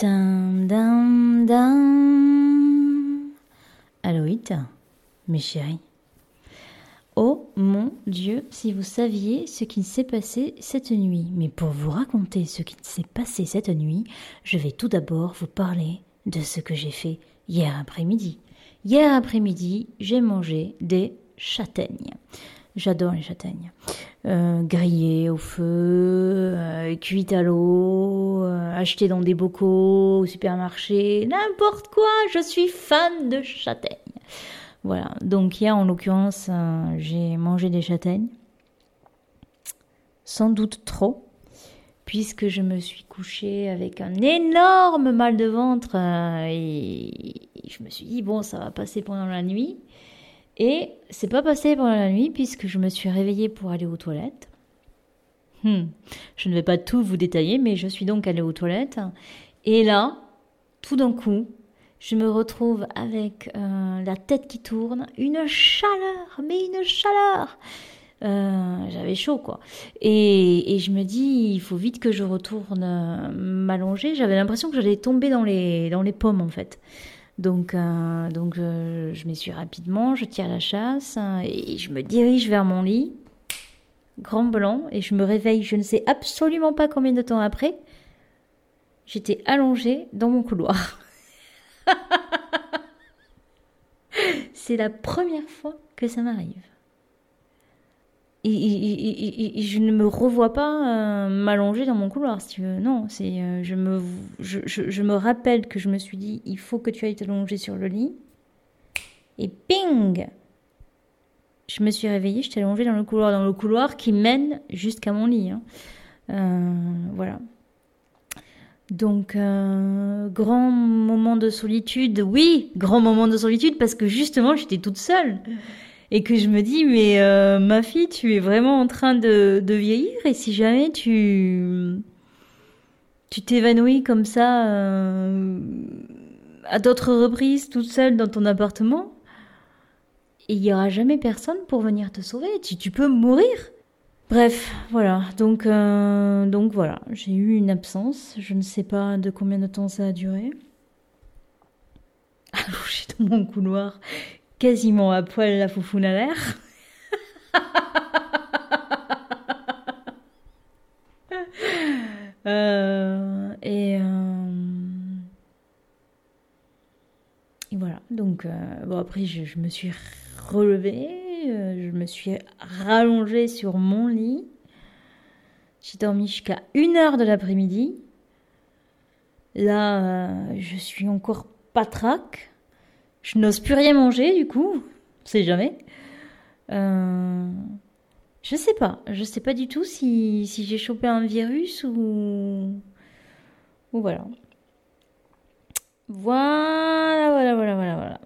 Dum, dum, dum. Aloïd, mes chéris. Oh mon Dieu, si vous saviez ce qui s'est passé cette nuit. Mais pour vous raconter ce qui s'est passé cette nuit, je vais tout d'abord vous parler de ce que j'ai fait hier après-midi. Hier après-midi, j'ai mangé des châtaignes. J'adore les châtaignes. Euh, grillées au feu, euh, cuites à l'eau, euh, achetées dans des bocaux au supermarché, n'importe quoi, je suis fan de châtaignes. Voilà, donc hier en l'occurrence, j'ai mangé des châtaignes. Sans doute trop, puisque je me suis couchée avec un énorme mal de ventre et je me suis dit, bon, ça va passer pendant la nuit. Et c'est pas passé pendant la nuit puisque je me suis réveillée pour aller aux toilettes. Hmm. Je ne vais pas tout vous détailler, mais je suis donc allée aux toilettes. Et là, tout d'un coup, je me retrouve avec euh, la tête qui tourne, une chaleur, mais une chaleur. Euh, J'avais chaud, quoi. Et, et, je me dis, il faut vite que je retourne euh, m'allonger. J'avais l'impression que j'allais tomber dans les, dans les pommes, en fait. Donc, euh, donc euh, je m'essuie rapidement, je tire la chasse hein, et je me dirige vers mon lit, grand blanc, et je me réveille, je ne sais absolument pas combien de temps après. J'étais allongée dans mon couloir. C'est la première fois que ça m'arrive. Et, je ne me revois pas euh, m'allonger dans mon couloir, si tu veux. Non, c'est, euh, je, me, je, me rappelle que je me suis dit, il faut que tu ailles t'allonger sur le lit. Et ping Je me suis réveillée, je t'ai allongée dans le couloir, dans le couloir qui mène jusqu'à mon lit. Hein. Euh, voilà. Donc, grand moment de solitude. Oui, grand moment de solitude parce que justement, j'étais toute seule et que je me dis mais euh, ma fille tu es vraiment en train de, vieillir et si jamais tu tu t'évanouis comme ça euh, à d'autres reprises toute seule dans ton appartement il y aura jamais personne pour venir te sauver. Tu, tu peux mourir. Bref voilà. Donc euh, donc voilà. J'ai eu une absence. Je ne sais pas de combien de temps ça a duré. Allongée dans mon couloir quasiment à poil la foufoune à l'air. euh, et, euh, et, voilà. Donc, euh, bon, après, je, je, me suis relevée, je me suis rallongée sur mon lit. J'ai dormi jusqu'à 1h de l'après-midi. Là, je suis encore patraque. Je n'ose plus rien manger, du coup. On sait jamais. Euh, je sais pas. Je sais pas du tout si, si j'ai chopé un virus ou. Ou voilà. Voilà, voilà, voilà, voilà, voilà.